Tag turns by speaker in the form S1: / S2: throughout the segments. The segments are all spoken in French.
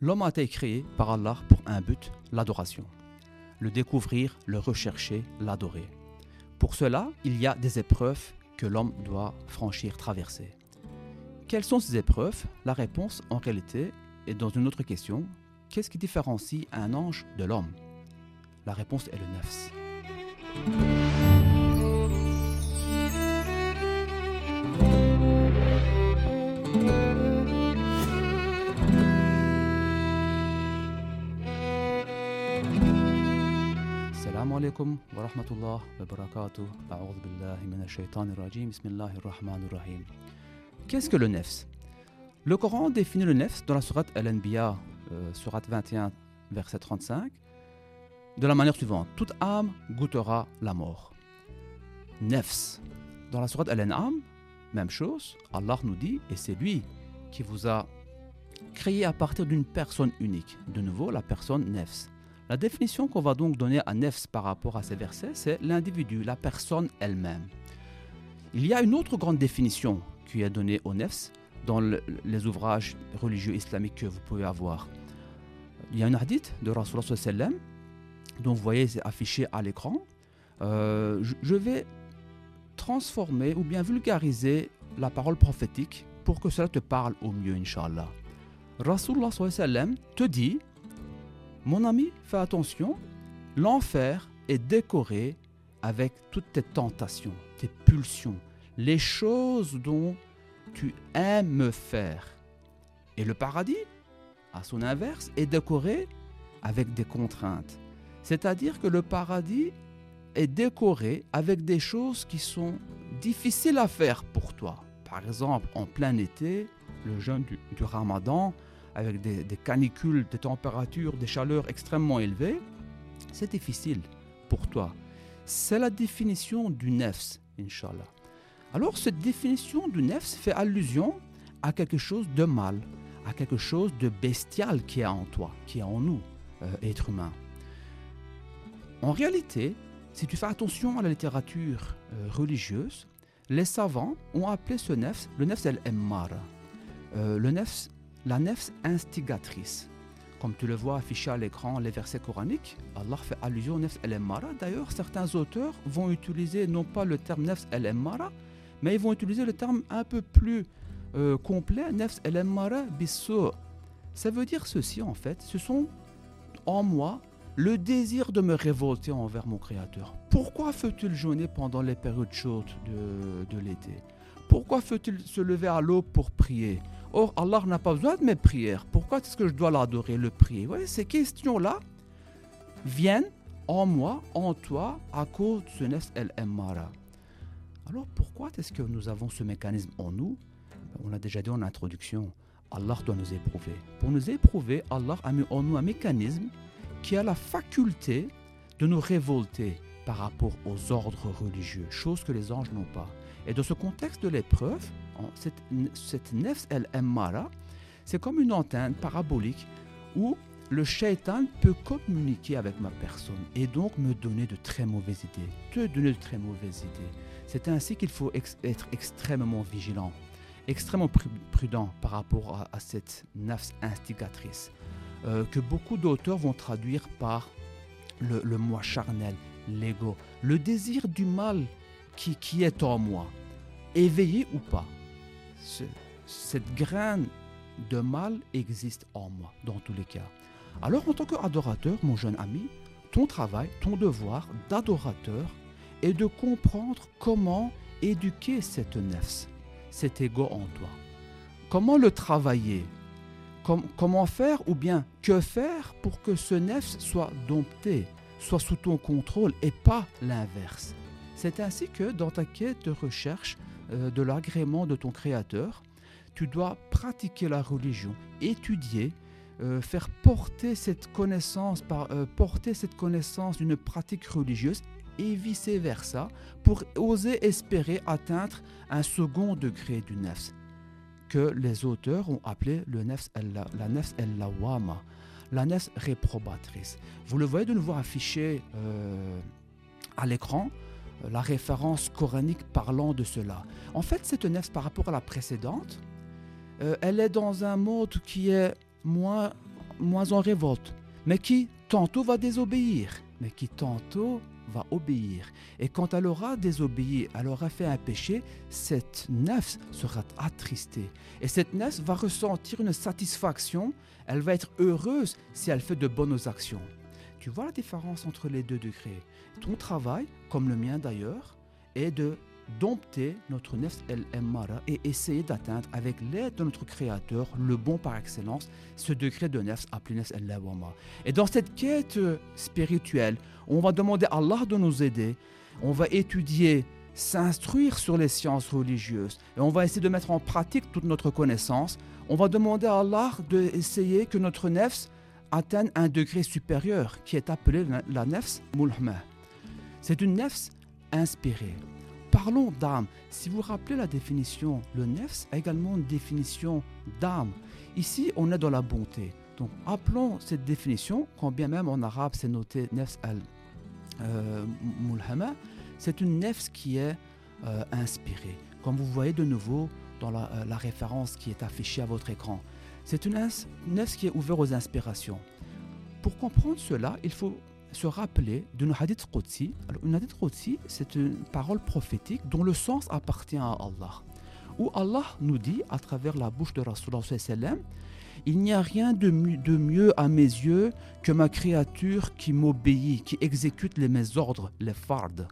S1: L'homme a été créé par Allah pour un but, l'adoration. Le découvrir, le rechercher, l'adorer. Pour cela, il y a des épreuves que l'homme doit franchir, traverser. Quelles sont ces épreuves? La réponse, en réalité, est dans une autre question. Qu'est-ce qui différencie un ange de l'homme? La réponse est le nefs. عليكم ورحمة الله وبركاته أعوذ بالله من الشيطان الرجيم بسم الله الرحمن الرحيم Qu'est-ce que le nefs Le Coran définit le nefs dans la sourate Al-Anbiya, euh, sourate 21, verset 35, de la manière suivante Toute âme goûtera la mort. Nefs. Dans la sourate Al-An'am, même chose, Allah nous dit, et c'est lui qui vous a créé à partir d'une personne unique. De nouveau, la personne nefs. La définition qu'on va donc donner à Nefs par rapport à ces versets, c'est l'individu, la personne elle-même. Il y a une autre grande définition qui est donnée au Nefs dans les ouvrages religieux islamiques que vous pouvez avoir. Il y a un hadith de Rasulullah sallam dont vous voyez c'est affiché à l'écran. Euh, je vais transformer ou bien vulgariser la parole prophétique pour que cela te parle au mieux, Inch'Allah. Rasulullah sallam te dit mon ami, fais attention, l'enfer est décoré avec toutes tes tentations, tes pulsions, les choses dont tu aimes faire. Et le paradis, à son inverse, est décoré avec des contraintes. C'est-à-dire que le paradis est décoré avec des choses qui sont difficiles à faire pour toi. Par exemple, en plein été, le jeûne du, du ramadan, avec des, canicules, des températures, des chaleurs extrêmement élevées, c'est difficile pour toi. C'est la définition du nefs, Inch'Allah. Alors cette définition du nefs fait allusion à quelque chose de mal, à quelque chose de bestial qui est en toi, qui est en nous, euh, êtres humains. En réalité, si tu fais attention à la littérature euh, religieuse, les savants ont appelé ce nefs le nefs el-emmara. Euh, le nefs la nefs instigatrice. Comme tu le vois affiché à l'écran, les versets coraniques, Allah fait allusion au nefs el-emmara. D'ailleurs, certains auteurs vont utiliser non pas le terme nefs el-emmara, mais ils vont utiliser le terme un peu plus euh, complet, nefs el-emmara bisso. Ça veut dire ceci en fait, ce sont en moi le désir de me révolter envers mon Créateur. Pourquoi faut-il jeûner pendant les périodes chaudes de, de l'été? Pourquoi faut-il se lever à l'aube pour prier? Or, Allah n'a pas besoin de mes prières. Pourquoi est-ce que je dois l'adorer, le prier? Ces questions-là viennent en moi, en toi, à cause de ce nefs el-emmara. Alors, pourquoi est-ce que nous avons ce mécanisme en nous? On l'a déjà dit en introduction. Allah doit nous éprouver. Pour nous éprouver, Allah a mis en nous un mécanisme qui a la faculté de nous révolter par rapport aux ordres religieux, chose que les anges n'ont pas. Et dans ce contexte de l'épreuve, cette, cette nefs el-emmara, c'est comme une antenne parabolique où le shaitan peut communiquer avec ma personne et donc me donner de très mauvaises idées, te donner de très mauvaises idées. C'est ainsi qu'il faut être extrêmement vigilant, extrêmement prudent par rapport à, cette nefs instigatrice, euh, que beaucoup d'auteurs vont traduire par le moi charnel, l'ego, le désir du mal qui, est en moi éveillé ou pas, cette graine de mal existe en moi, dans tous les cas. Alors en tant qu'adorateur, mon jeune ami, ton travail, ton devoir d'adorateur est de comprendre comment éduquer cette nefs, cet ego en toi. Comment le travailler? Comment faire ou bien que faire pour que ce nefs soit dompté, soit sous ton contrôle et pas l'inverse? C'est ainsi que dans ta quête de recherche euh, de l'agrément de ton Créateur, tu dois pratiquer la religion, étudier, euh, faire porter cette connaissance par euh, porter cette connaissance d'une pratique religieuse et vice versa pour oser espérer atteindre un second degré du nefs que les auteurs ont appelé le nefs la nefs el-lawama, la nefs réprobatrice. Vous le voyez de nouveau affiché à l'écran la référence coranique parlant de cela. En fait, cette nefs par rapport à la précédente, euh, elle est dans un mode qui est moins moins en révolte, mais qui tantôt va désobéir, mais qui tantôt va obéir. Et quand elle aura désobéi, elle aura fait un péché, cette nefs sera attristée. Et cette nefs va ressentir une satisfaction, elle va être heureuse si elle fait de bonnes actions. Tu vois la différence entre les deux degrés. Ton travail, comme le mien d'ailleurs, est de dompter notre nefs el mara et essayer d'atteindre avec l'aide de notre créateur, le bon par excellence, ce degré de nefs appelé nefs el lawama. Et dans cette quête spirituelle, on va demander à Allah de nous aider, on va étudier, s'instruire sur les sciences religieuses et on va essayer de mettre en pratique toute notre connaissance. On va demander à Allah d'essayer que notre nefs atteigne un degré supérieur qui est appelé la nefs mulhma. C'est une nefs inspirée. Parlons d'âme. Si vous vous rappelez la définition, le nefs a également une définition d'âme. Ici, on est dans la bonté. Donc, appelons cette définition, quand bien même en arabe c'est noté nefs al-mulhama, c'est une nefs qui est euh, inspirée. Comme vous voyez de nouveau dans la, euh, la référence qui est affichée à votre écran, c'est une nefs qui est ouverte aux inspirations. Pour comprendre cela, il faut se rappeler d'une hadith une hadith Qudsi, c'est une parole prophétique dont le sens appartient à Allah. Où Allah nous dit, à travers la bouche de Rasulullah sallam, il n'y a rien de, de mieux à mes yeux que ma créature qui m'obéit, qui exécute les mes ordres, les fardes.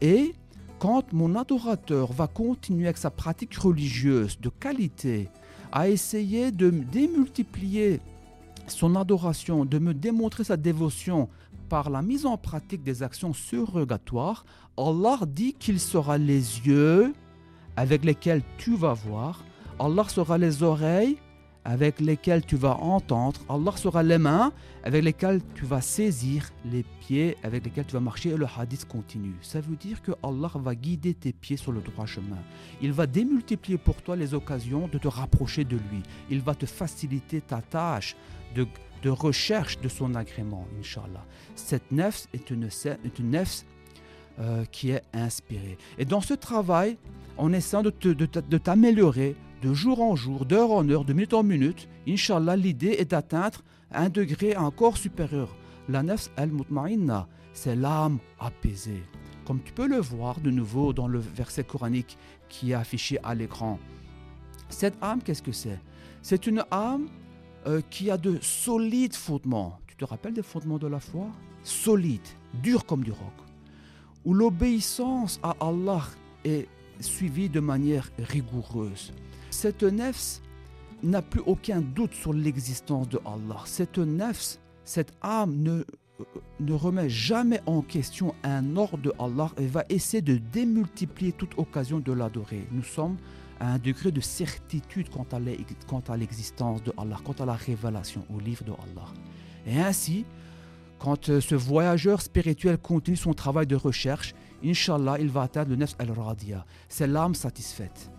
S1: Et quand mon adorateur va continuer avec sa pratique religieuse de qualité, à essayer de démultiplier son adoration, de me démontrer sa dévotion par la mise en pratique des actions surrogatoires, Allah dit qu'il sera les yeux avec lesquels tu vas voir, Allah sera les oreilles avec lesquelles tu vas entendre, Allah sera les mains avec lesquelles tu vas saisir, les pieds avec lesquels tu vas marcher et le hadith continue. Ça veut dire que Allah va guider tes pieds sur le droit chemin. Il va démultiplier pour toi les occasions de te rapprocher de lui. Il va te faciliter ta tâche de recherche de son agrément, Inch'Allah. Cette nefs est une, nefs euh, qui est inspirée. Et dans ce travail, en essayant de, t'améliorer de jour en jour, d'heure en heure, de minute en minute, Inch'Allah, l'idée est d'atteindre un degré encore supérieur. La nefs al-mutma'inna, c'est l'âme apaisée. Comme tu peux le voir de nouveau dans le verset coranique qui est affiché à l'écran. Cette âme, qu'est-ce que c'est? C'est une âme euh, qui a de solides fondements. Tu te rappelles des fondements de la foi? Solides, durs comme du roc. Où l'obéissance à Allah est suivie de manière rigoureuse. Cette nefs n'a plus aucun doute sur l'existence de Allah. Cette nefs, cette âme ne, euh, ne remet jamais en question un ordre de Allah et va essayer de démultiplier toute occasion de l'adorer. Nous sommes un degré de certitude quant à l'existence de Allah, quant à la révélation au livre de Allah. Et ainsi, quand euh, ce voyageur spirituel continue son travail de recherche, Inch'Allah, il va atteindre le Nefs al-Radia. C'est l'âme satisfaite.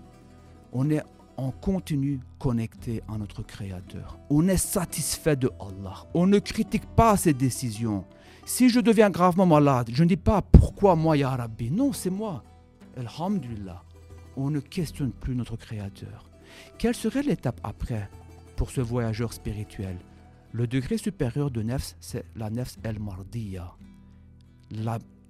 S1: On est en continu connecté à notre Créateur. On est satisfait de Allah. On ne critique pas ses décisions. Si je deviens gravement malade, je ne dis pas pourquoi moi, Ya Rabbi? Non, c'est moi. Alhamdulillah on ne questionne plus notre Créateur. Quelle serait l'étape après pour ce voyageur spirituel? Le degré supérieur de nefs, c'est la nefs el-mardiya,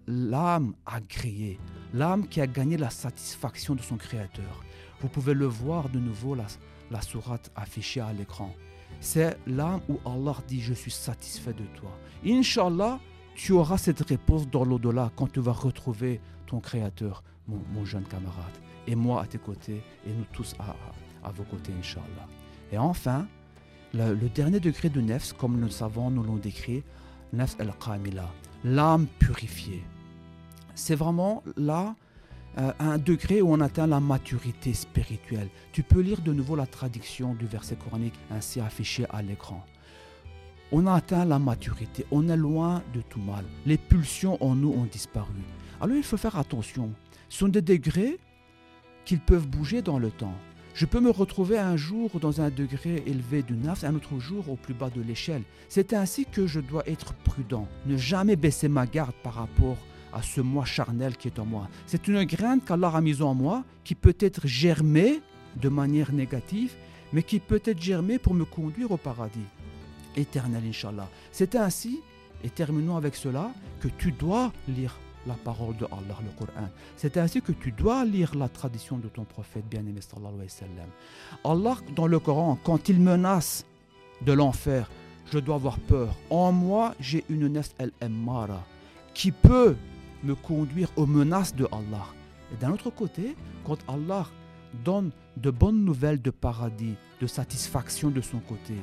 S1: l'âme agréée, l'âme qui a gagné la satisfaction de son Créateur. Vous pouvez le voir de nouveau, la, sourate affichée à l'écran. C'est l'âme où Allah dit Je suis satisfait de toi. Inch'Allah, tu auras cette réponse dans l'au-delà quand tu vas retrouver ton Créateur, mon jeune camarade et moi à tes côtés, et nous tous à, vos côtés, Inch'Allah. Et enfin, le, dernier degré de nefs, comme nous le savons, nous l'ont décrit, nefs al-qamila, l'âme purifiée. C'est vraiment là euh, un degré où on atteint la maturité spirituelle. Tu peux lire de nouveau la traduction du verset coranique ainsi affiché à l'écran. On a atteint la maturité, on est loin de tout mal. Les pulsions en nous ont disparu. Alors il faut faire attention. Ce sont des degrés qu'ils peuvent bouger dans le temps. Je peux me retrouver un jour dans un degré élevé du nafs, un autre jour au plus bas de l'échelle. C'est ainsi que je dois être prudent, ne jamais baisser ma garde par rapport à ce moi charnel qui est en moi. C'est une graine qu'Allah a mise en moi qui peut être germée de manière négative, mais qui peut être germée pour me conduire au paradis. éternelle, Inch'Allah. C'est ainsi, et terminons avec cela, que tu dois lire la parole de Allah, le Coran. C'est ainsi que tu dois lire la tradition de ton prophète bien-aimé. Allah, dans le Coran, quand il menace de l'enfer, je dois avoir peur. En moi, j'ai une nefs el-emmara qui peut me conduire aux menaces de Allah. Et d'un autre côté, quand Allah donne de bonnes nouvelles de paradis, de satisfaction de son côté,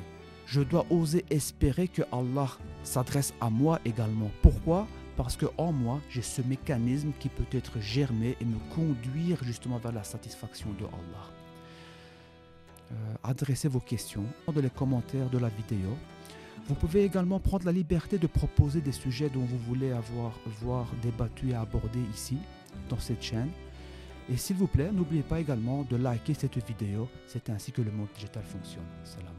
S1: je dois oser espérer que Allah s'adresse à moi également. Pourquoi? Parce que en moi, j'ai ce mécanisme qui peut être germé et me conduire justement vers la satisfaction de Allah. Euh, adressez vos questions dans les commentaires de la vidéo. Vous pouvez également prendre la liberté de proposer des sujets dont vous voulez avoir voir débattu et abordé ici, dans cette chaîne. Et s'il vous plaît, n'oubliez pas également de liker cette vidéo. C'est ainsi que le monde digital fonctionne. Salam.